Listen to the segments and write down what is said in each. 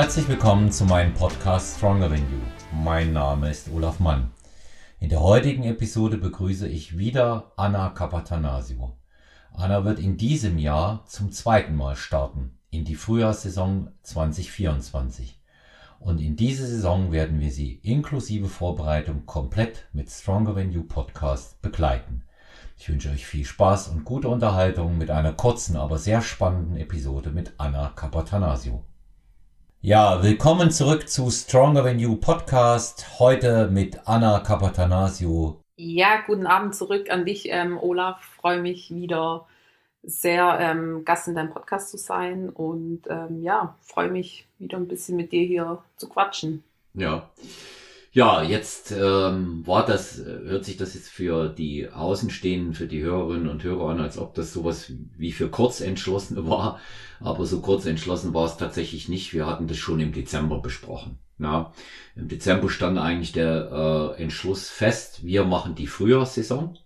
Herzlich willkommen zu meinem Podcast Stronger Than You. Mein Name ist Olaf Mann. In der heutigen Episode begrüße ich wieder Anna Kapatanasio. Anna wird in diesem Jahr zum zweiten Mal starten in die Frühjahrssaison 2024. Und in dieser Saison werden wir sie inklusive Vorbereitung komplett mit Stronger Than You Podcast begleiten. Ich wünsche euch viel Spaß und gute Unterhaltung mit einer kurzen, aber sehr spannenden Episode mit Anna Kapatanasio. Ja, willkommen zurück zu Stronger Than You Podcast. Heute mit Anna Kapatanasio. Ja, guten Abend zurück an dich, ähm, Olaf. Freue mich wieder sehr, ähm, Gast in deinem Podcast zu sein und ähm, ja, freue mich wieder ein bisschen mit dir hier zu quatschen. Ja. Ja, jetzt ähm, war das, hört sich das jetzt für die Außenstehenden, für die Hörerinnen und Hörer an, als ob das sowas wie für Kurzentschlossene war. Aber so kurz entschlossen war es tatsächlich nicht. Wir hatten das schon im Dezember besprochen. Ja, Im Dezember stand eigentlich der äh, Entschluss fest, wir machen die Frühjahrssaison.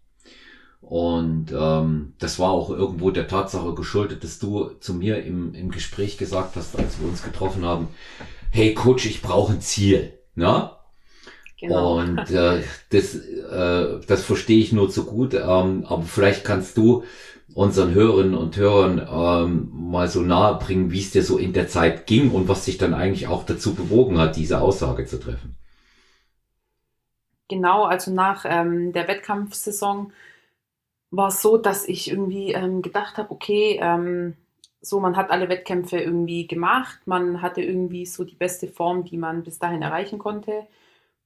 Und ähm, das war auch irgendwo der Tatsache geschuldet, dass du zu mir im, im Gespräch gesagt hast, als wir uns getroffen haben, hey Coach, ich brauche ein Ziel. Na? Genau. Und äh, das, äh, das verstehe ich nur zu gut. Ähm, aber vielleicht kannst du unseren Hörerinnen und Hörern ähm, mal so nahe bringen, wie es dir so in der Zeit ging und was dich dann eigentlich auch dazu bewogen hat, diese Aussage zu treffen. Genau, also nach ähm, der Wettkampfsaison war es so, dass ich irgendwie ähm, gedacht habe, okay, ähm, so man hat alle Wettkämpfe irgendwie gemacht, man hatte irgendwie so die beste Form, die man bis dahin erreichen konnte.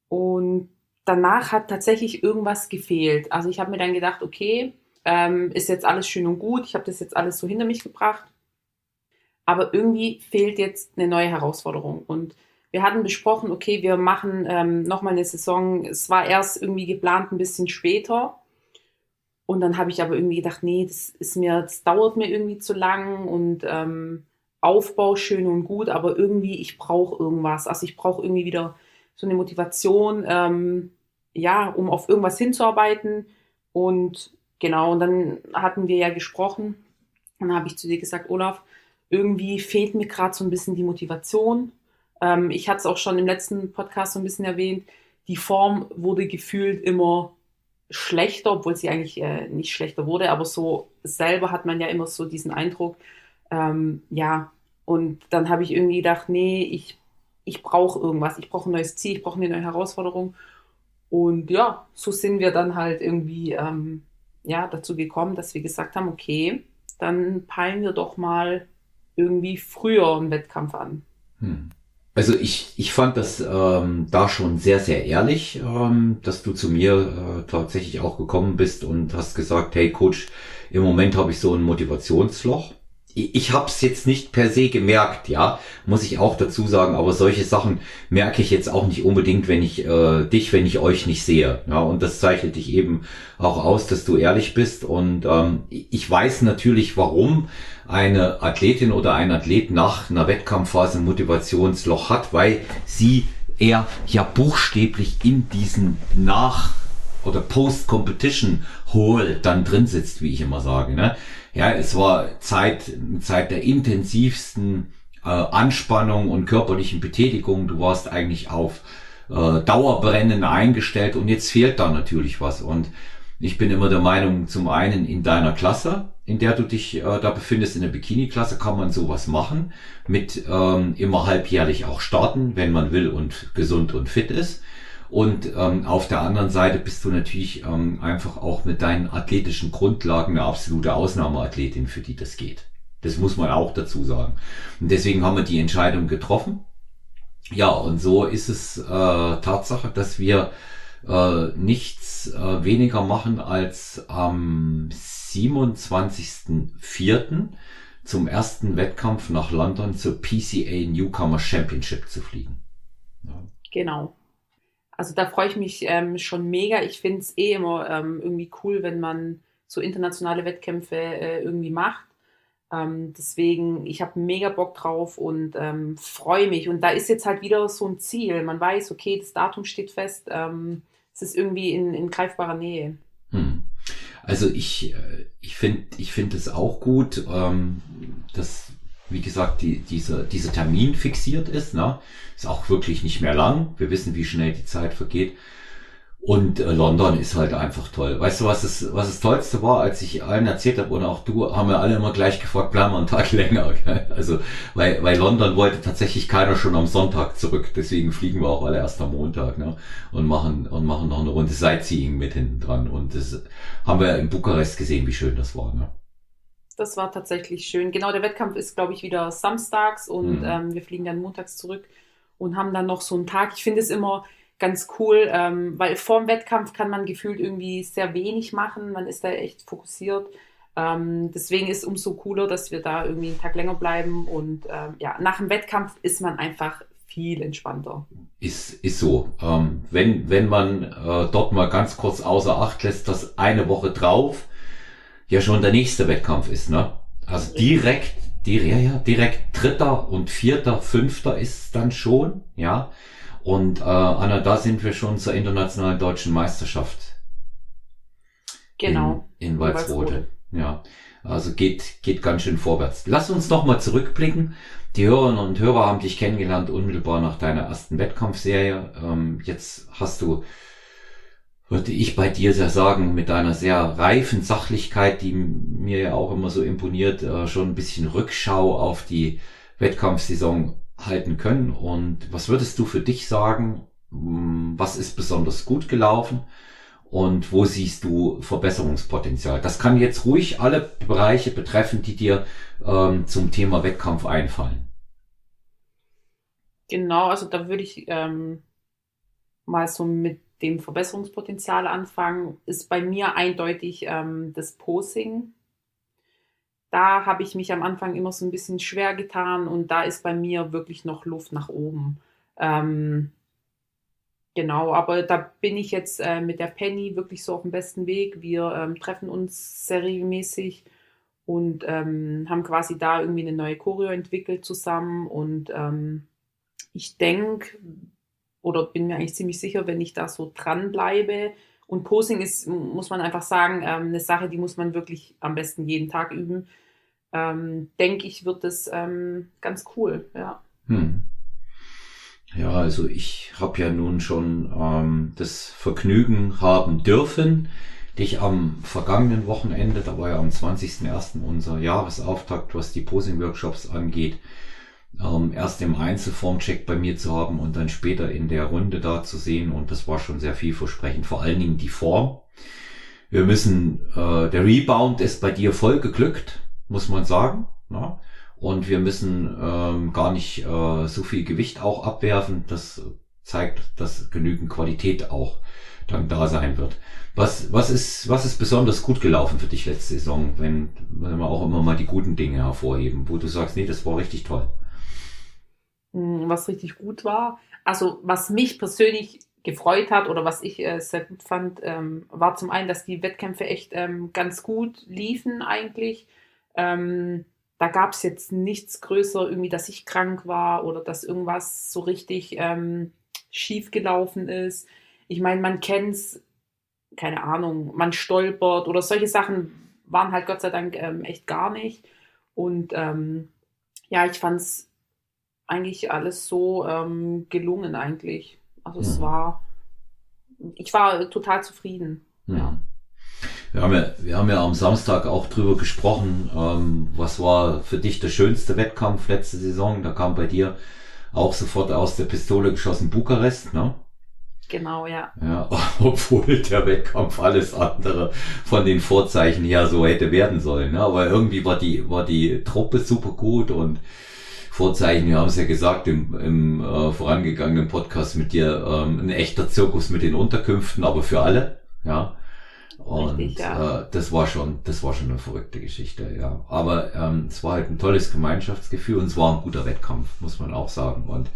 Und danach hat tatsächlich irgendwas gefehlt. Also ich habe mir dann gedacht, okay, ähm, ist jetzt alles schön und gut, ich habe das jetzt alles so hinter mich gebracht. Aber irgendwie fehlt jetzt eine neue Herausforderung. Und wir hatten besprochen, okay, wir machen ähm, nochmal eine Saison. Es war erst irgendwie geplant ein bisschen später. Und dann habe ich aber irgendwie gedacht, nee, das ist mir, das dauert mir irgendwie zu lang und ähm, Aufbau schön und gut, aber irgendwie, ich brauche irgendwas. Also ich brauche irgendwie wieder so eine Motivation, ähm, ja, um auf irgendwas hinzuarbeiten. Und genau, und dann hatten wir ja gesprochen. Dann habe ich zu dir gesagt, Olaf, irgendwie fehlt mir gerade so ein bisschen die Motivation. Ähm, ich hatte es auch schon im letzten Podcast so ein bisschen erwähnt. Die Form wurde gefühlt immer schlechter, obwohl sie eigentlich äh, nicht schlechter wurde, aber so selber hat man ja immer so diesen Eindruck, ähm, ja, und dann habe ich irgendwie gedacht, nee, ich ich brauche irgendwas, ich brauche ein neues Ziel, ich brauche eine neue Herausforderung. Und ja, so sind wir dann halt irgendwie ähm, ja, dazu gekommen, dass wir gesagt haben, okay, dann peilen wir doch mal irgendwie früher einen Wettkampf an. Hm. Also ich, ich fand das ähm, da schon sehr, sehr ehrlich, ähm, dass du zu mir äh, tatsächlich auch gekommen bist und hast gesagt, hey Coach, im Moment habe ich so ein Motivationsloch ich habe es jetzt nicht per se gemerkt, ja, muss ich auch dazu sagen, aber solche Sachen merke ich jetzt auch nicht unbedingt, wenn ich äh, dich, wenn ich euch nicht sehe. Ja, und das zeichnet dich eben auch aus, dass du ehrlich bist. Und ähm, ich weiß natürlich, warum eine Athletin oder ein Athlet nach einer Wettkampfphase ein Motivationsloch hat, weil sie eher ja buchstäblich in diesen Nach- oder Post-Competition-Hole dann drin sitzt, wie ich immer sage. Ne? Ja, es war Zeit, Zeit der intensivsten äh, Anspannung und körperlichen Betätigung. Du warst eigentlich auf äh, Dauerbrennen eingestellt und jetzt fehlt da natürlich was. Und ich bin immer der Meinung, zum einen in deiner Klasse, in der du dich äh, da befindest, in der Bikini-Klasse, kann man sowas machen, mit ähm, immer halbjährlich auch starten, wenn man will und gesund und fit ist. Und ähm, auf der anderen Seite bist du natürlich ähm, einfach auch mit deinen athletischen Grundlagen eine absolute Ausnahmeathletin, für die das geht. Das muss man auch dazu sagen. Und deswegen haben wir die Entscheidung getroffen. Ja, und so ist es äh, Tatsache, dass wir äh, nichts äh, weniger machen als am 27.04. zum ersten Wettkampf nach London zur PCA Newcomer Championship zu fliegen. Ja. Genau. Also da freue ich mich ähm, schon mega. Ich finde es eh immer ähm, irgendwie cool, wenn man so internationale Wettkämpfe äh, irgendwie macht. Ähm, deswegen, ich habe mega Bock drauf und ähm, freue mich. Und da ist jetzt halt wieder so ein Ziel. Man weiß, okay, das Datum steht fest. Ähm, es ist irgendwie in, in greifbarer Nähe. Hm. Also ich, äh, ich finde ich finde es auch gut. Ähm, das wie gesagt, die, dieser, dieser Termin fixiert ist. Ne? Ist auch wirklich nicht mehr lang. Wir wissen, wie schnell die Zeit vergeht. Und äh, London ist halt einfach toll. Weißt du, was das, was das Tollste war, als ich allen erzählt habe und auch du, haben wir alle immer gleich gefragt, bleiben wir einen Tag länger. Gell? Also, weil, weil London wollte tatsächlich keiner schon am Sonntag zurück. Deswegen fliegen wir auch alle erst am Montag ne? und machen und machen noch eine Runde Sightseeing mit hinten dran. Und das haben wir in Bukarest gesehen, wie schön das war. Ne? Das war tatsächlich schön. Genau, der Wettkampf ist, glaube ich, wieder samstags und mhm. ähm, wir fliegen dann montags zurück und haben dann noch so einen Tag. Ich finde es immer ganz cool, ähm, weil vor dem Wettkampf kann man gefühlt irgendwie sehr wenig machen. Man ist da echt fokussiert. Ähm, deswegen ist es umso cooler, dass wir da irgendwie einen Tag länger bleiben. Und ähm, ja, nach dem Wettkampf ist man einfach viel entspannter. Ist, ist so. Ähm, wenn, wenn man äh, dort mal ganz kurz außer Acht lässt, dass eine Woche drauf ja schon der nächste Wettkampf ist, ne? Also direkt, direkt, ja, ja, direkt dritter und vierter, fünfter ist dann schon, ja. Und äh, Anna, da sind wir schon zur internationalen deutschen Meisterschaft. Genau. In, in Walsrode. Ja. Also geht, geht ganz schön vorwärts. Lass uns noch mal zurückblicken. Die Hörerinnen und Hörer haben dich kennengelernt unmittelbar nach deiner ersten Wettkampfserie. Ähm, jetzt hast du, würde ich bei dir sehr sagen, mit deiner sehr reifen Sachlichkeit, die mir ja auch immer so imponiert, äh, schon ein bisschen Rückschau auf die Wettkampfsaison halten können. Und was würdest du für dich sagen? Was ist besonders gut gelaufen? Und wo siehst du Verbesserungspotenzial? Das kann jetzt ruhig alle Bereiche betreffen, die dir ähm, zum Thema Wettkampf einfallen. Genau, also da würde ich ähm, mal so mit dem Verbesserungspotenzial anfangen. Ist bei mir eindeutig ähm, das Posing da habe ich mich am Anfang immer so ein bisschen schwer getan und da ist bei mir wirklich noch Luft nach oben. Ähm, genau, aber da bin ich jetzt äh, mit der Penny wirklich so auf dem besten Weg. Wir ähm, treffen uns sehr regelmäßig und ähm, haben quasi da irgendwie eine neue Choreo entwickelt zusammen und ähm, ich denke oder bin mir eigentlich ziemlich sicher, wenn ich da so dranbleibe, und Posing ist, muss man einfach sagen, ähm, eine Sache, die muss man wirklich am besten jeden Tag üben. Ähm, denke ich, wird das ähm, ganz cool, ja. Hm. Ja, also ich habe ja nun schon ähm, das Vergnügen haben dürfen, dich am vergangenen Wochenende, da war ja am 20.01. unser Jahresauftakt, was die Posing-Workshops angeht, ähm, erst im Einzelformcheck bei mir zu haben und dann später in der Runde da zu sehen. Und das war schon sehr vielversprechend. Vor allen Dingen die Form. Wir müssen, äh, der Rebound ist bei dir voll geglückt, muss man sagen. Ja? Und wir müssen ähm, gar nicht äh, so viel Gewicht auch abwerfen. Das zeigt, dass genügend Qualität auch dann da sein wird. Was, was ist, was ist besonders gut gelaufen für dich letzte Saison, wenn, wenn wir auch immer mal die guten Dinge hervorheben, wo du sagst, nee, das war richtig toll? Was richtig gut war. Also was mich persönlich gefreut hat oder was ich äh, sehr gut fand, ähm, war zum einen, dass die Wettkämpfe echt ähm, ganz gut liefen eigentlich. Ähm, da gab es jetzt nichts größer, irgendwie, dass ich krank war oder dass irgendwas so richtig ähm, schief gelaufen ist. Ich meine, man kennt es, keine Ahnung, man stolpert oder solche Sachen waren halt Gott sei Dank ähm, echt gar nicht. Und ähm, ja, ich fand es eigentlich alles so ähm, gelungen eigentlich. Also es mhm. war, ich war total zufrieden. Mhm. Ja. Wir haben, ja, wir haben ja am Samstag auch drüber gesprochen, ähm, was war für dich der schönste Wettkampf letzte Saison. Da kam bei dir auch sofort aus der Pistole geschossen Bukarest, ne? Genau, ja. Ja, obwohl der Wettkampf alles andere von den Vorzeichen her so hätte werden sollen. Ne? Aber irgendwie war die, war die Truppe super gut und Vorzeichen, wir haben es ja gesagt im, im äh, vorangegangenen Podcast mit dir, ähm, ein echter Zirkus mit den Unterkünften, aber für alle, ja. Und Richtig, ja. Äh, das war schon, das war schon eine verrückte Geschichte, ja. Aber ähm, es war halt ein tolles Gemeinschaftsgefühl und es war ein guter Wettkampf, muss man auch sagen. Und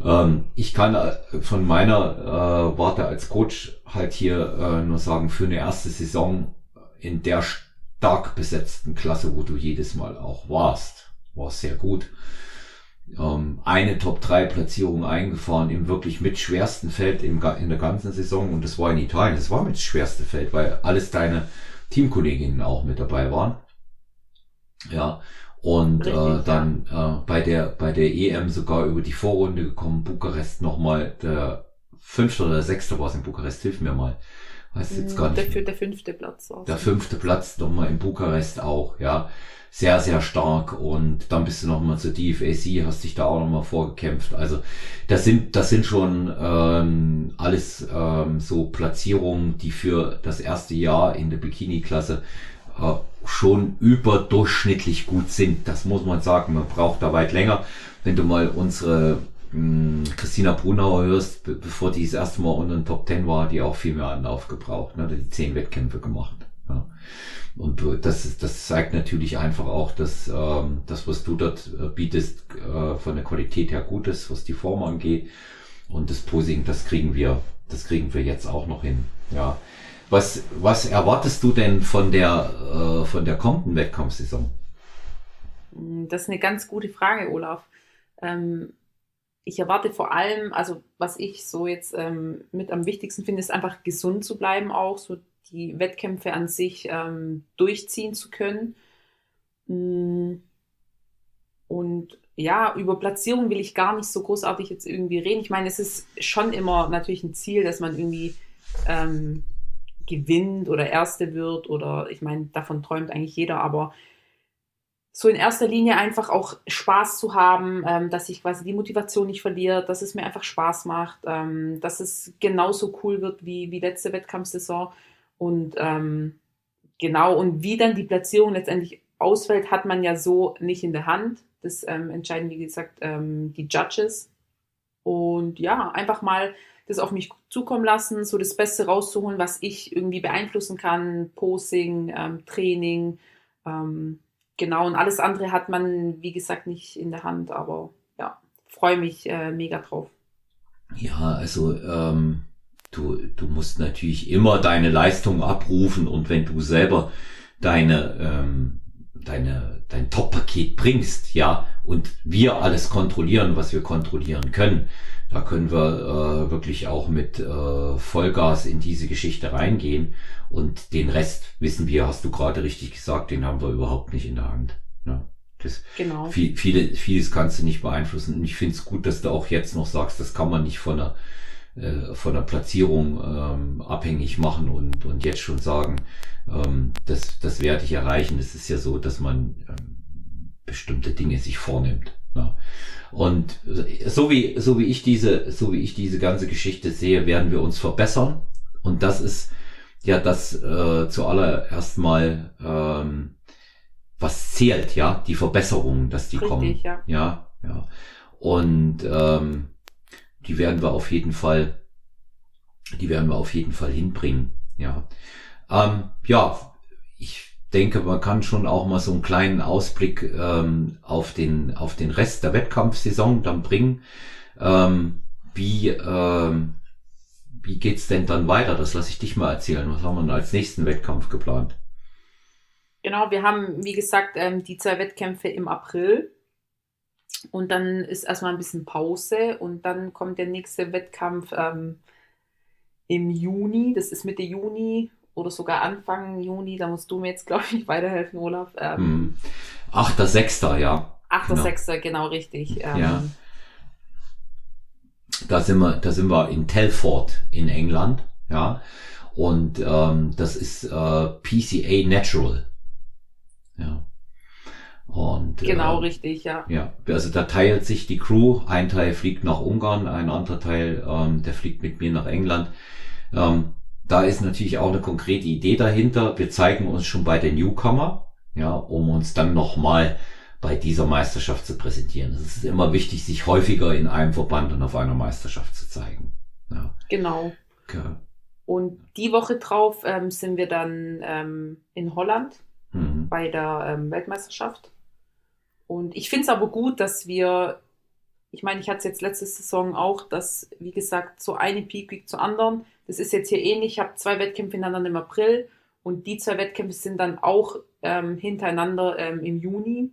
ähm, ich kann äh, von meiner äh, Warte als Coach halt hier äh, nur sagen, für eine erste Saison in der stark besetzten Klasse, wo du jedes Mal auch warst, war sehr gut. Ähm, eine Top-3-Platzierung eingefahren im wirklich mit schwersten Feld im, in der ganzen Saison und das war in Italien. Das war mit das schwerste Feld, weil alles deine Teamkolleginnen auch mit dabei waren. Ja, und äh, Richtig, äh, dann äh, bei der bei der EM sogar über die Vorrunde gekommen, Bukarest nochmal der fünfte oder sechste war es in Bukarest, hilf mir mal. Weiß jetzt gar nicht. Der, der fünfte Platz. Der fünfte Platz nochmal in Bukarest auch, ja. Sehr, sehr stark und dann bist du nochmal zur DFAC, hast dich da auch nochmal vorgekämpft. Also das sind, das sind schon ähm, alles ähm, so Platzierungen, die für das erste Jahr in der Bikini-Klasse äh, schon überdurchschnittlich gut sind. Das muss man sagen. Man braucht da weit länger. Wenn du mal unsere hm, Christina Brunauer hörst, be bevor die das erste Mal unter den Top Ten war, die auch viel mehr Anlauf gebraucht. Ne? Die zehn Wettkämpfe gemacht. Ja. Und das, das zeigt natürlich einfach auch, dass ähm, das, was du dort äh, bietest, äh, von der Qualität her gut ist, was die Form angeht. Und das Posing, das kriegen wir, das kriegen wir jetzt auch noch hin. Ja. Was, was erwartest du denn von der, äh, von der kommenden Wettkampfsaison? Das ist eine ganz gute Frage, Olaf. Ähm, ich erwarte vor allem, also was ich so jetzt ähm, mit am wichtigsten finde, ist einfach gesund zu bleiben, auch so die Wettkämpfe an sich ähm, durchziehen zu können. Mm. Und ja, über Platzierung will ich gar nicht so großartig jetzt irgendwie reden. Ich meine, es ist schon immer natürlich ein Ziel, dass man irgendwie ähm, gewinnt oder Erste wird oder ich meine, davon träumt eigentlich jeder, aber so in erster Linie einfach auch Spaß zu haben, ähm, dass ich quasi die Motivation nicht verliere, dass es mir einfach Spaß macht, ähm, dass es genauso cool wird wie, wie letzte Wettkampfsaison und ähm, genau und wie dann die Platzierung letztendlich ausfällt, hat man ja so nicht in der Hand. Das ähm, entscheiden, wie gesagt, ähm, die Judges. Und ja, einfach mal das auf mich zukommen lassen, so das Beste rauszuholen, was ich irgendwie beeinflussen kann, Posing, ähm, Training, ähm, genau, und alles andere hat man, wie gesagt, nicht in der Hand, aber ja, freue mich äh, mega drauf. Ja, also ähm, du, du musst natürlich immer deine Leistung abrufen und wenn du selber deine, ähm, deine, dein Top-Paket bringst, ja, und wir alles kontrollieren, was wir kontrollieren können, da können wir äh, wirklich auch mit äh, Vollgas in diese Geschichte reingehen. Und den Rest wissen wir, hast du gerade richtig gesagt, den haben wir überhaupt nicht in der Hand. Ja. Das, genau. Viel, viele, vieles kannst du nicht beeinflussen. Und ich finde es gut, dass du auch jetzt noch sagst, das kann man nicht von der, äh, von der Platzierung ähm, abhängig machen und, und jetzt schon sagen, ähm, das, das werde ich erreichen. Es ist ja so, dass man ähm, bestimmte Dinge sich vornimmt. Ja. Und so wie, so wie ich diese, so wie ich diese ganze Geschichte sehe, werden wir uns verbessern. Und das ist ja das äh, zuallererst mal, ähm, was zählt, ja, die Verbesserungen, dass die Richtig, kommen. Ja. ja, ja. Und ähm, die werden wir auf jeden Fall, die werden wir auf jeden Fall hinbringen. Ja, ähm, ja, ich denke, man kann schon auch mal so einen kleinen Ausblick ähm, auf, den, auf den Rest der Wettkampfsaison dann bringen. Ähm, wie, ähm, wie geht's denn dann weiter? Das lasse ich dich mal erzählen. Was haben wir denn als nächsten Wettkampf geplant? Genau, wir haben, wie gesagt, ähm, die zwei Wettkämpfe im April. Und dann ist erstmal ein bisschen Pause und dann kommt der nächste Wettkampf ähm, im Juni. Das ist Mitte Juni oder sogar Anfang Juni, da musst du mir jetzt, glaube ich, weiterhelfen, Olaf. Ähm, 8.6., hm. ja. 8.6., genau. genau richtig. Ähm, ja. Da sind wir, da sind wir in Telford in England, ja. Und ähm, das ist äh, PCA Natural. Und, genau, äh, richtig, ja. Ja, also da teilt sich die Crew. Ein Teil fliegt nach Ungarn, ein anderer Teil, ähm, der fliegt mit mir nach England. Ähm, da ist natürlich auch eine konkrete Idee dahinter. Wir zeigen uns schon bei der Newcomer, ja, um uns dann nochmal bei dieser Meisterschaft zu präsentieren. Es ist immer wichtig, sich häufiger in einem Verband und auf einer Meisterschaft zu zeigen. Ja. Genau. Okay. Und die Woche drauf ähm, sind wir dann ähm, in Holland mhm. bei der ähm, Weltmeisterschaft. Und ich finde es aber gut, dass wir, ich meine, ich hatte es jetzt letzte Saison auch, dass, wie gesagt, so eine Peak Week zur anderen, das ist jetzt hier ähnlich. Ich habe zwei Wettkämpfe hintereinander im April und die zwei Wettkämpfe sind dann auch ähm, hintereinander ähm, im Juni.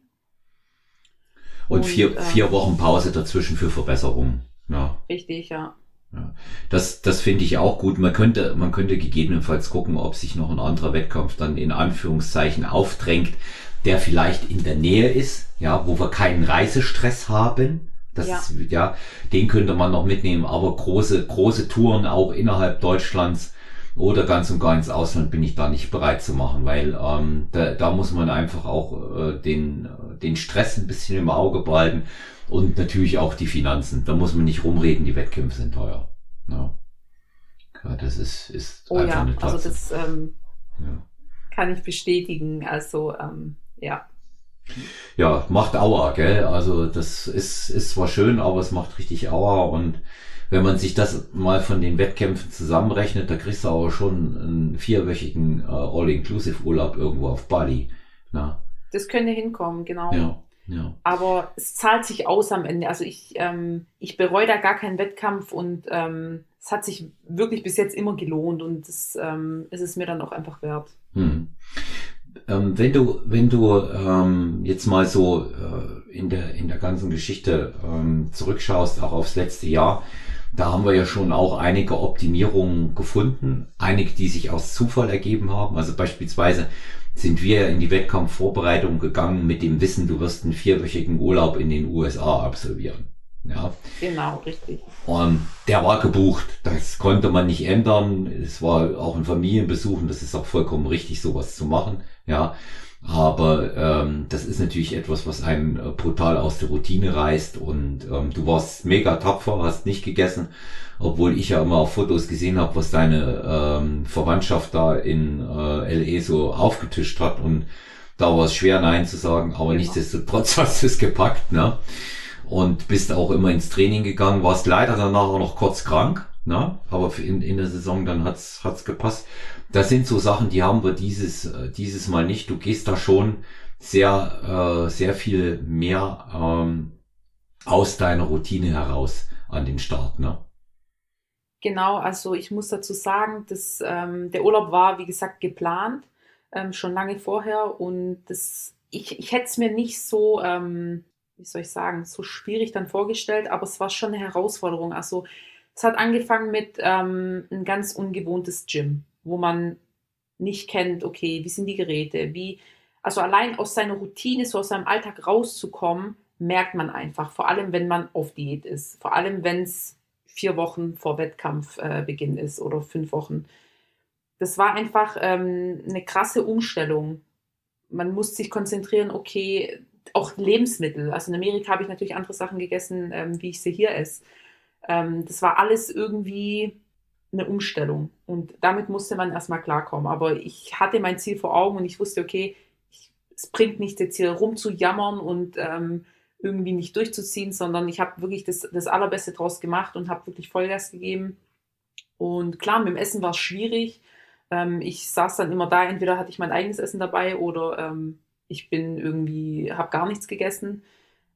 Und, und vier, ähm, vier Wochen Pause dazwischen für Verbesserungen. Ja. Richtig, ja. ja. Das, das finde ich auch gut. Man könnte, man könnte gegebenenfalls gucken, ob sich noch ein anderer Wettkampf dann in Anführungszeichen aufdrängt, der vielleicht in der Nähe ist, ja, wo wir keinen Reisestress haben. Das Ja. ist, ja, den könnte man noch mitnehmen, aber große, große Touren auch innerhalb Deutschlands oder ganz und gar ins Ausland bin ich da nicht bereit zu machen, weil ähm, da, da muss man einfach auch äh, den, den Stress ein bisschen im Auge behalten und natürlich auch die Finanzen. Da muss man nicht rumreden, die Wettkämpfe sind teuer. Ja, ja das ist, ist Oh einfach ja, eine also Tatsache. das ähm, ja. kann ich bestätigen. Also ähm, ja. Ja, macht Aua, gell? Also das ist, ist zwar schön, aber es macht richtig Aua und wenn man sich das mal von den Wettkämpfen zusammenrechnet, da kriegst du aber schon einen vierwöchigen äh, All-Inclusive-Urlaub irgendwo auf Bali. Na, Das könnte hinkommen, genau. ja, ja. Aber es zahlt sich aus am Ende. Also ich, ähm, ich bereue da gar keinen Wettkampf und ähm, es hat sich wirklich bis jetzt immer gelohnt und das ähm, ist es mir dann auch einfach wert. Hm. Ähm, wenn du, wenn du ähm, jetzt mal so äh, in der in der ganzen Geschichte ähm, zurückschaust, auch aufs letzte Jahr, da haben wir ja schon auch einige Optimierungen gefunden, einige, die sich aus Zufall ergeben haben. Also beispielsweise sind wir in die Wettkampfvorbereitung gegangen mit dem Wissen, du wirst einen vierwöchigen Urlaub in den USA absolvieren. Ja, Genau, richtig. und der war gebucht. Das konnte man nicht ändern. Es war auch ein Familienbesuch und das ist auch vollkommen richtig, sowas zu machen. Ja, aber ähm, das ist natürlich etwas, was einen äh, brutal aus der Routine reißt. Und ähm, du warst mega tapfer, hast nicht gegessen, obwohl ich ja immer auf Fotos gesehen habe, was deine ähm, Verwandtschaft da in äh, LE so aufgetischt hat. Und da war es schwer, Nein zu sagen. Aber Genau. nichtsdestotrotz hast du es gepackt, ne? Und bist auch immer ins Training gegangen, warst leider danach auch noch kurz krank, ne? aber in, in der Saison dann hat's hat's gepasst. Das sind so Sachen, die haben wir dieses äh, dieses Mal nicht. Du gehst da schon sehr äh, sehr viel mehr ähm, aus deiner Routine heraus an den Start, ne? Genau, also ich muss dazu sagen, dass ähm, der Urlaub war, wie gesagt, geplant, ähm, schon lange vorher und das, ich, ich hätte es mir nicht so, ähm, wie soll ich sagen, so schwierig dann vorgestellt, aber es war schon eine Herausforderung. Also es hat angefangen mit ähm, ein ganz ungewohntes Gym, wo man nicht kennt, okay, wie sind die Geräte, wie, also allein aus seiner Routine, so aus seinem Alltag rauszukommen, merkt man einfach, vor allem wenn man auf Diät ist, vor allem wenn es vier Wochen vor Wettkampfbeginn äh, ist oder fünf Wochen. Das war einfach ähm, eine krasse Umstellung. Man muss sich konzentrieren, okay, auch Lebensmittel. Also in Amerika habe ich natürlich andere Sachen gegessen, ähm, wie ich sie hier esse. Ähm, das war alles irgendwie eine Umstellung. Und damit musste man erstmal klarkommen. Aber ich hatte mein Ziel vor Augen und ich wusste, okay, ich, es bringt nichts jetzt hier rumzujammern und ähm, irgendwie nicht durchzuziehen, sondern ich habe wirklich das, das Allerbeste draus gemacht und habe wirklich Vollgas gegeben. Und klar, mit dem Essen war es schwierig. Ähm, ich saß dann immer da, entweder hatte ich mein eigenes Essen dabei oder ähm, ich bin irgendwie, habe gar nichts gegessen.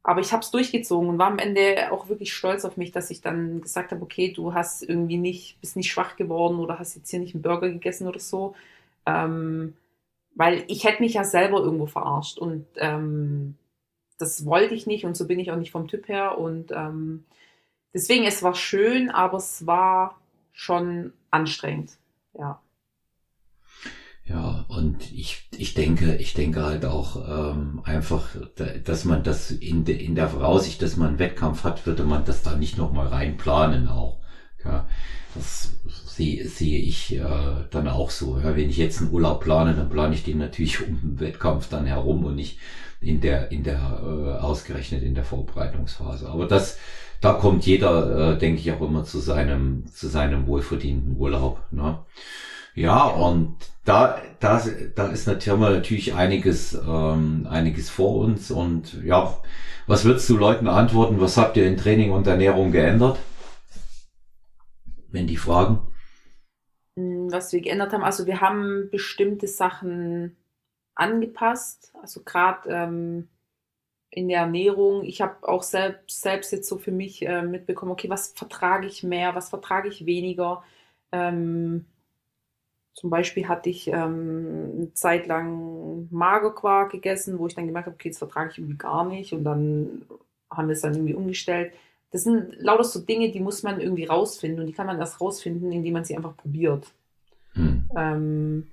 Aber ich habe es durchgezogen und war am Ende auch wirklich stolz auf mich, dass ich dann gesagt habe, okay, du hast irgendwie nicht, bist nicht schwach geworden oder hast jetzt hier nicht einen Burger gegessen oder so. Ähm, weil ich hätte mich ja selber irgendwo verarscht und ähm, das wollte ich nicht und so bin ich auch nicht vom Typ her. Und ähm, deswegen, es war schön, aber es war schon anstrengend. Ja. Ja, und ich, ich denke, ich denke halt auch ähm, einfach, da- dass man das in, de, in der Voraussicht, dass man einen Wettkampf hat, würde man das da nicht nochmal rein planen auch. Ja, das sehe, sehe ich äh, dann auch so. Ja, wenn ich jetzt einen Urlaub plane, dann plane ich den natürlich um den Wettkampf dann herum und nicht in der, in der, äh, ausgerechnet in der Vorbereitungsphase. Aber das, da kommt jeder, äh, denke ich, auch immer zu seinem, zu seinem wohlverdienten Urlaub. Ne? Ja, und da, da, da ist natürlich, natürlich einiges, ähm, einiges vor uns. Und ja, was würdest du Leuten antworten? Was habt ihr in Training und Ernährung geändert? Wenn die fragen. Mm, Was wir geändert haben, also wir haben bestimmte Sachen angepasst, also gerade ähm, in der Ernährung. Ich habe auch selbst, selbst jetzt so für mich äh, mitbekommen, okay, was vertrage ich mehr, was vertrage ich weniger. Ähm, zum Beispiel hatte ich ähm, eine Zeit lang Magerquark gegessen, wo ich dann gemerkt habe, okay, das vertrage ich irgendwie gar nicht. Und dann haben wir es dann irgendwie umgestellt. Das sind lauter so Dinge, die muss man irgendwie rausfinden. Und die kann man erst rausfinden, indem man sie einfach probiert. Hm. Ähm,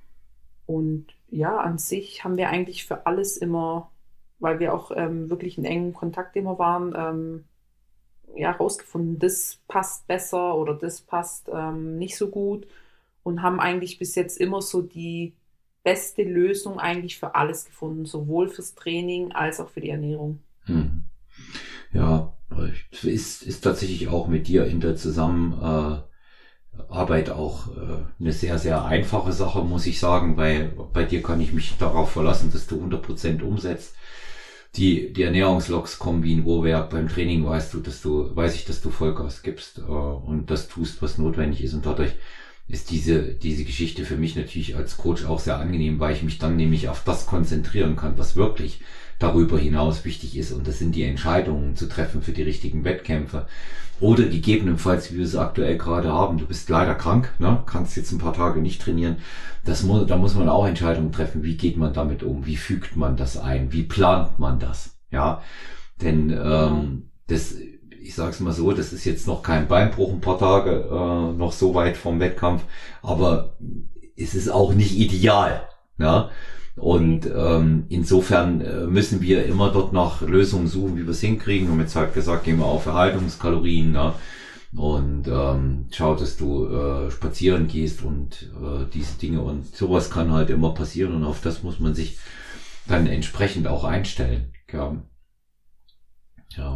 und ja, an sich haben wir eigentlich für alles immer, weil wir auch ähm, wirklich in engem Kontakt immer waren, ähm, ja, rausgefunden, das passt besser oder das passt ähm, nicht so gut und haben eigentlich bis jetzt immer so die beste Lösung eigentlich für alles gefunden, sowohl fürs Training als auch für die Ernährung. Hm. Ja, ist, ist tatsächlich auch mit dir in der Zusammenarbeit auch äh, eine sehr, sehr einfache Sache, muss ich sagen, weil bei dir kann ich mich darauf verlassen, dass du 100% umsetzt. Die, die Ernährungslogs wie ein Uhrwerk. Beim Training weißt du, dass du, weiß ich, dass du Vollgas gibst äh, und das tust, was notwendig ist und dadurch ist diese, diese Geschichte für mich natürlich als Coach auch sehr angenehm, weil ich mich dann nämlich auf das konzentrieren kann, was wirklich darüber hinaus wichtig ist. Und das sind die Entscheidungen zu treffen für die richtigen Wettkämpfe. Oder gegebenenfalls, wie wir es aktuell gerade haben, du bist leider krank, ne? kannst jetzt ein paar Tage nicht trainieren. Das muss, da muss man auch Entscheidungen treffen. Wie geht man damit um? Wie fügt man das ein? Wie plant man das? Ja, denn ähm, das ich sage es mal so, das ist jetzt noch kein Beinbruch, ein paar Tage äh, noch so weit vom Wettkampf, aber es ist auch nicht ideal. Ja? Und ähm, insofern äh, müssen wir immer dort nach Lösungen suchen, wie wir es hinkriegen. Und jetzt halt gesagt, gehen wir auf Erhaltungskalorien. Ne? Und ähm, schau, dass du äh, spazieren gehst und äh, diese Dinge. Und sowas kann halt immer passieren und auf das muss man sich dann entsprechend auch einstellen. Ja.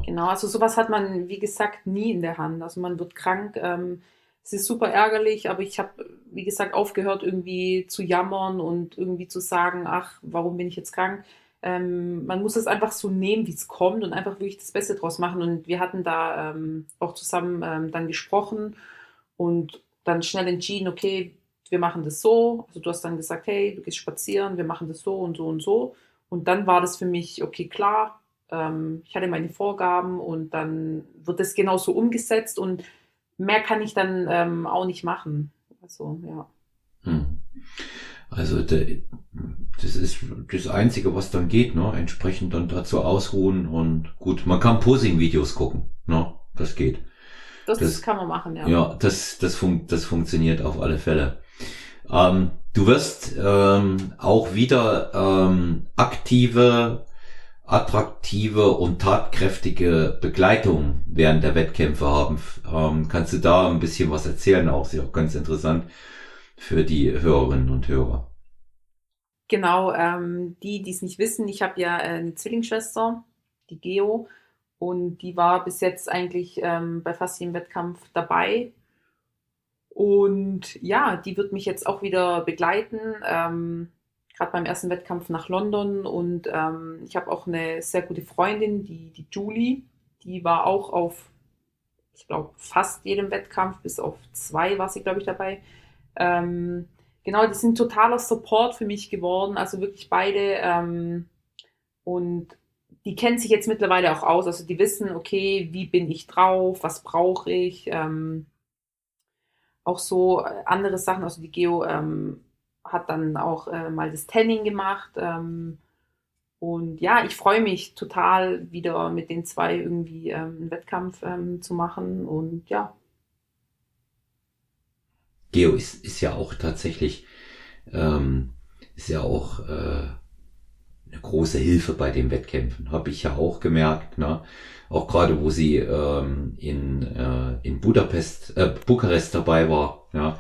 Genau, also sowas hat man, wie gesagt, nie in der Hand. Also man wird krank. Ähm, es ist super ärgerlich, aber ich habe, wie gesagt, aufgehört, irgendwie zu jammern und irgendwie zu sagen, ach, warum bin ich jetzt krank? Ähm, man muss es einfach so nehmen, wie es kommt und einfach wirklich das Beste draus machen. Und wir hatten da ähm, auch zusammen ähm, dann gesprochen und dann schnell entschieden, okay, wir machen das so. Also du hast dann gesagt, hey, du gehst spazieren, wir machen das so und so und so. Und dann war das für mich, okay, klar, ähm, ich hatte meine Vorgaben und dann wird das genauso umgesetzt und mehr kann ich dann ähm, auch nicht machen. Also, ja. Hm. Also de, das ist das Einzige, was dann geht, ne? Entsprechend dann dazu ausruhen und gut, man kann Posing-Videos gucken, ne? Das geht. Das, das, kann man machen, ja. Ja, das, das, fun das funktioniert auf alle Fälle. Ähm, du wirst ähm, auch wieder ähm, aktive attraktive und tatkräftige Begleitung während der Wettkämpfe haben. Ähm, kannst du da ein bisschen was erzählen? Auch sehr auch ganz interessant für die Hörerinnen und Hörer. Genau, ähm, die, die es nicht wissen, ich habe ja äh, eine Zwillingsschwester, die Geo, und die war bis jetzt eigentlich ähm, bei fast jedem Wettkampf dabei. Und ja, die wird mich jetzt auch wieder begleiten. Gerade beim ersten Wettkampf nach London und ähm, ich habe auch eine sehr gute Freundin, die, die Julie, die war auch auf, ich glaube, fast jedem Wettkampf, bis auf zwei war sie, glaube ich, dabei. Ähm, genau, die sind totaler Support für mich geworden, also wirklich beide. Ähm, und die kennen sich jetzt mittlerweile auch aus, also die wissen, okay, wie bin ich drauf, was brauche ich. Ähm, auch so andere Sachen, also die Geo ähm, hat dann auch äh, mal das Tanning gemacht. Ähm, und ja, ich freue mich total, wieder mit den zwei irgendwie ähm, einen Wettkampf ähm, zu machen. Und ja. Geo ist, ist ja auch tatsächlich, ähm, ist ja auch äh, eine große Hilfe bei den Wettkämpfen, habe ich ja auch gemerkt. Ne? Auch gerade, wo sie ähm, in, äh, in Budapest, äh, Bukarest dabei war. Ja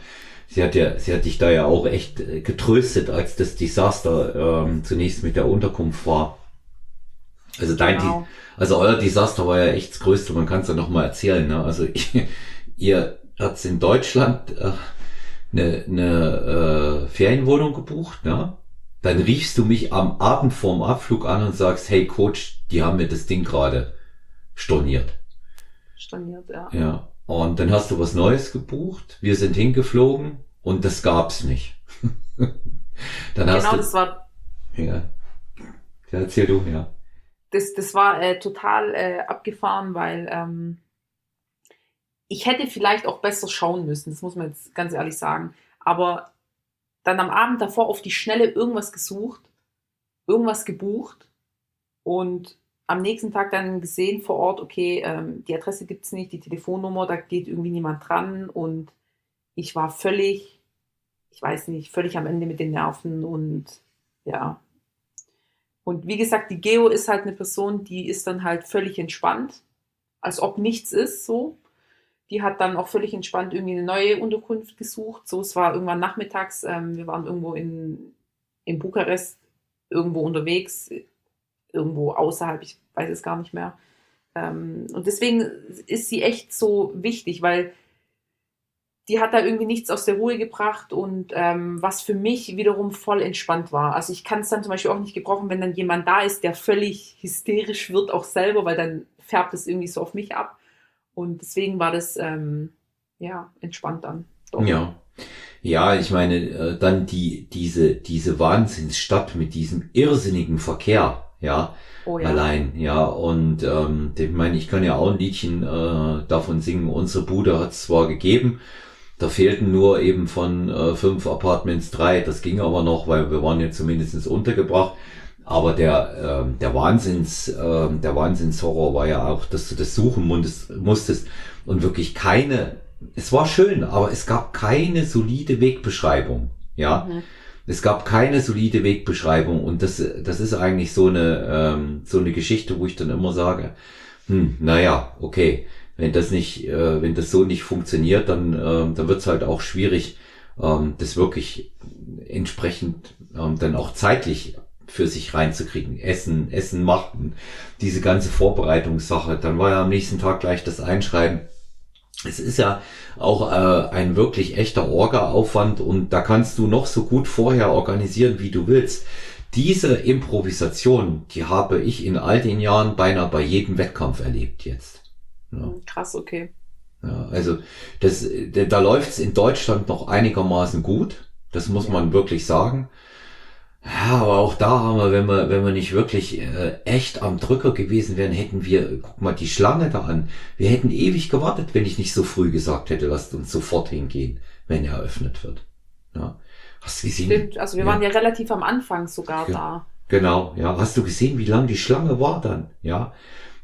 sie hat ja, sie hat dich da ja auch echt äh, getröstet, als das Desaster ähm, zunächst mit der Unterkunft war. Also dein, genau. also euer Desaster war ja echt das Größte. Man kann es ja noch mal erzählen. Ne? Also ich, ihr hat's in Deutschland äh, eine, eine äh, Ferienwohnung gebucht. Ne? Dann riefst du mich am Abend vorm Abflug an und sagst, hey Coach, die haben mir das Ding gerade storniert. Storniert, ja. Ja. Und dann hast du was Neues gebucht. Wir sind hingeflogen und das gab's nicht. dann genau, hast du, das war. Ja. ja. Erzähl du, ja. Das, das war äh, total äh, abgefahren, weil ähm, ich hätte vielleicht auch besser schauen müssen, das muss man jetzt ganz ehrlich sagen. Aber dann am Abend davor auf die Schnelle irgendwas gesucht, irgendwas gebucht und am nächsten Tag dann gesehen vor Ort, okay, ähm, die Adresse gibt es nicht, die Telefonnummer, da geht irgendwie niemand dran und ich war völlig, ich weiß nicht, völlig am Ende mit den Nerven und ja. Und wie gesagt, die Geo ist halt eine Person, die ist dann halt völlig entspannt, als ob nichts ist, so. Die hat dann auch völlig entspannt irgendwie eine neue Unterkunft gesucht. So, es war irgendwann nachmittags. Ähm, wir waren irgendwo in, in Bukarest, irgendwo unterwegs, irgendwo außerhalb, ich weiß es gar nicht mehr. Ähm, und deswegen ist sie echt so wichtig, weil die hat da irgendwie nichts aus der Ruhe gebracht und ähm, was für mich wiederum voll entspannt war. Also ich kann es dann zum Beispiel auch nicht gebrauchen, wenn dann jemand da ist, der völlig hysterisch wird, auch selber, weil dann färbt es irgendwie so auf mich ab. Und deswegen war das ähm, ja entspannt dann. Doch. Ja. Ja, ich meine, äh, dann die, diese, diese Wahnsinnsstadt mit diesem irrsinnigen Verkehr, ja, oh, ja. allein, ja, und ähm, ich meine, ich kann ja auch ein Liedchen äh, davon singen, unsere Bude hat es zwar gegeben, da fehlten nur eben von äh, fünf Apartments drei. Das ging aber noch, weil wir waren ja zumindest untergebracht. Aber der, äh, der Wahnsinns, äh, der Wahnsinnshorror war ja auch, dass du das suchen musstest und wirklich keine, es war schön, aber es gab keine solide Wegbeschreibung. Ja. Mhm. Es gab keine solide Wegbeschreibung und das, das ist eigentlich so eine, ähm, so eine Geschichte, wo ich dann immer sage, hm, naja, okay, wenn das nicht, äh, wenn das so nicht funktioniert, dann, äh, dann wird es halt auch schwierig, ähm, das wirklich entsprechend ähm, dann auch zeitlich für sich reinzukriegen. Essen, Essen machen, diese ganze Vorbereitungssache. Dann war ja am nächsten Tag gleich das Einschreiben. Es ist ja auch äh, ein wirklich echter Orga-Aufwand und da kannst du noch so gut vorher organisieren, wie du willst. Diese Improvisation, die habe ich in all den Jahren beinahe bei jedem Wettkampf erlebt jetzt. Ja. Hm, krass, okay. Ja, also das, da läuft es in Deutschland noch einigermaßen gut. Das muss ja. man wirklich sagen. Ja, aber auch da haben wir, wenn wir, wenn wir nicht wirklich äh, echt am Drücker gewesen wären, hätten wir, guck mal die Schlange da an. Wir hätten ewig gewartet, wenn ich nicht so früh gesagt hätte, lasst uns sofort hingehen, wenn er eröffnet wird. Ja. Hast du gesehen? Stimmt, also wir ja. waren ja relativ am Anfang sogar ja. da. Genau, ja. Hast du gesehen, wie lang die Schlange war dann? Ja.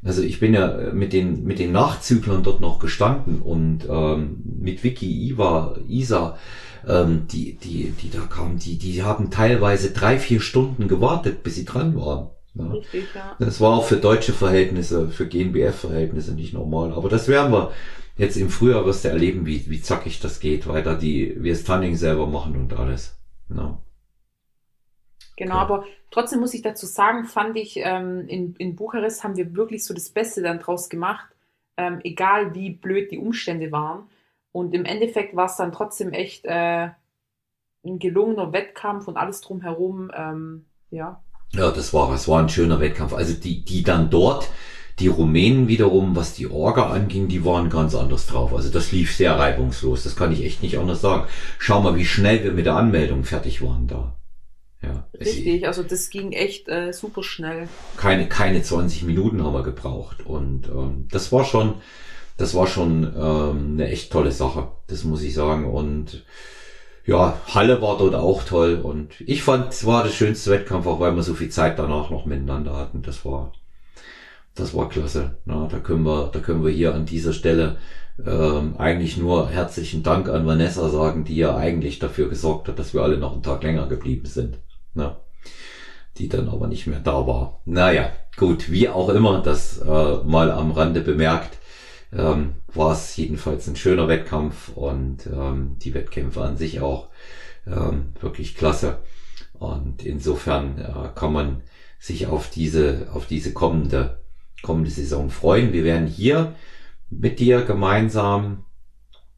Also ich bin ja mit den, mit den Nachzüglern dort noch gestanden und ähm, mit Vicky, Iva, Isa, ähm, die, die, die da kamen, die, die haben teilweise drei, vier Stunden gewartet, bis sie dran waren. Ja. Richtig, ja. Das war auch für deutsche Verhältnisse, für GNBF-Verhältnisse nicht normal. Aber das werden wir jetzt im Frühjahr wirst du erleben, wie, wie zackig das geht, weil da die, wir das Tunning selber machen und alles. Ja. Genau, okay. aber trotzdem muss ich dazu sagen, fand ich, ähm, in, in Bukarest haben wir wirklich so das Beste dann draus gemacht, ähm, egal wie blöd die Umstände waren. Und im Endeffekt war es dann trotzdem echt äh, ein gelungener Wettkampf und alles drumherum, ähm, ja. Ja, das war, das war ein schöner Wettkampf. Also die, die dann dort, die Rumänen wiederum, was die Orga anging, die waren ganz anders drauf. Also das lief sehr reibungslos. Das kann ich echt nicht anders sagen. Schau mal, wie schnell wir mit der Anmeldung fertig waren da. Ja, Richtig, also das ging echt äh, super schnell. Keine, keine 20 Minuten haben wir gebraucht. Und ähm, das war schon, das war schon ähm, eine echt tolle Sache, das muss ich sagen. Und ja, Halle war dort auch toll. Und ich fand, es war der schönste Wettkampf, auch weil wir so viel Zeit danach noch miteinander hatten. Das war, das war klasse. Na, da können wir, da können wir hier an dieser Stelle ähm, eigentlich nur herzlichen Dank an Vanessa sagen, die ja eigentlich dafür gesorgt hat, dass wir alle noch einen Tag länger geblieben sind ne? die dann aber nicht mehr da war. Naja, gut, wie auch immer, das äh, mal am Rande bemerkt, ähm, war es jedenfalls ein schöner Wettkampf und ähm, die Wettkämpfe an sich auch ähm, wirklich klasse. Und insofern äh, kann man sich auf diese, auf diese kommende, kommende Saison freuen. Wir werden hier mit dir gemeinsam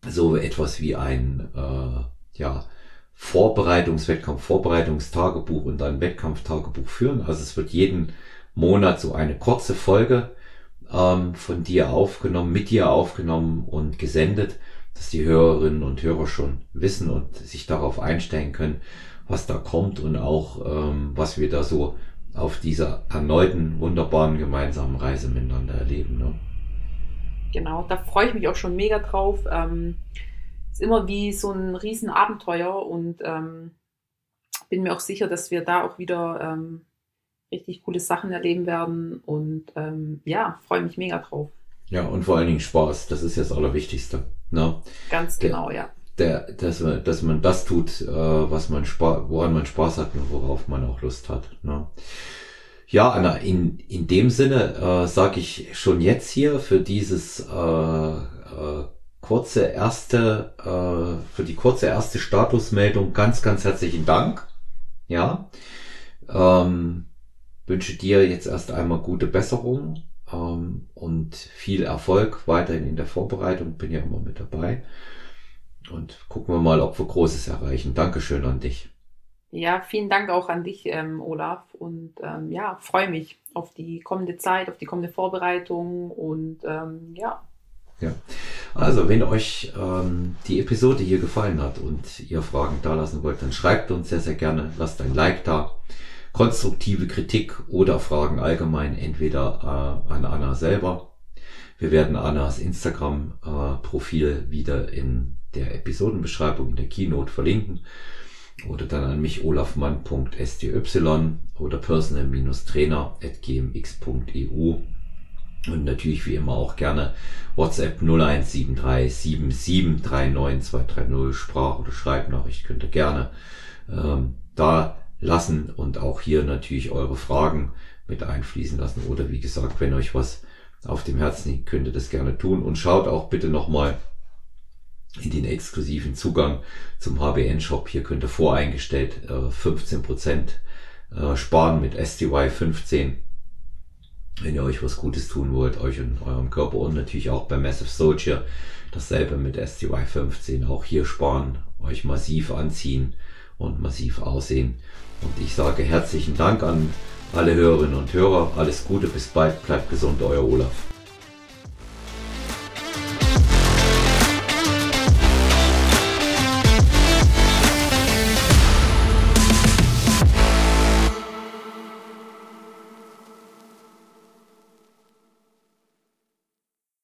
so etwas wie ein, äh, ja, Vorbereitungswettkampf, Vorbereitungstagebuch und dann Wettkampftagebuch führen. Also es wird jeden Monat so eine kurze Folge ähm, von dir aufgenommen, mit dir aufgenommen und gesendet, dass die Hörerinnen und Hörer schon wissen und sich darauf einstellen können, was da kommt und auch ähm, was wir da so auf dieser erneuten wunderbaren gemeinsamen Reise miteinander erleben. Ne? Genau, da freue ich mich auch schon mega drauf. Ähm ist immer wie so ein Riesenabenteuer und ähm, bin mir auch sicher, dass wir da auch wieder ähm, richtig coole Sachen erleben werden und ähm, ja, freue mich mega drauf. Ja, und vor allen Dingen Spaß, das ist ja das Allerwichtigste. Ne? Ganz genau, ja. der, dass, man, dass man das tut, äh, was man Spaß, woran man Spaß hat und worauf man auch Lust hat. Ne? Ja, Anna, in, in dem Sinne äh, sage ich schon jetzt hier für dieses äh, äh, kurze erste, äh, für die kurze erste Statusmeldung ganz, ganz herzlichen Dank. Ja, ähm, wünsche dir jetzt erst einmal gute Besserung ähm, und viel Erfolg weiterhin in der Vorbereitung. Bin ja immer mit dabei. Und gucken wir mal, ob wir Großes erreichen. Dankeschön an dich. Ja, vielen Dank auch an dich, ähm, Olaf. Und ähm, ja, freue mich auf die kommende Zeit, auf die kommende Vorbereitung und ähm, ja. Ja, also wenn euch ähm, die Episode hier gefallen hat und ihr Fragen da lassen wollt, dann schreibt uns sehr, sehr gerne, lasst ein Like da. Konstruktive Kritik oder Fragen allgemein entweder äh, an Anna selber. Wir werden Annas Instagram-Profil äh, wieder in der Episodenbeschreibung in der Keynote verlinken oder dann an mich olafmann.sty oder personal-trainer.gmx.eu und natürlich wie immer auch gerne WhatsApp 01737739230 Sprach- oder Schreibnachricht könnt ihr gerne ähm, da lassen und auch hier natürlich eure Fragen mit einfließen lassen oder wie gesagt, wenn euch was auf dem Herzen liegt, könnt ihr das gerne tun und schaut auch bitte nochmal in den exklusiven Zugang zum HBN-Shop. Hier könnt ihr voreingestellt äh, 15% äh, sparen mit STY 15. Wenn ihr euch was Gutes tun wollt, euch und eurem Körper und natürlich auch bei Massive Soldier dasselbe mit STY 15. Auch hier sparen, euch massiv anziehen und massiv aussehen. Und ich sage herzlichen Dank an alle Hörerinnen und Hörer. Alles Gute, bis bald, bleibt gesund, euer Olaf.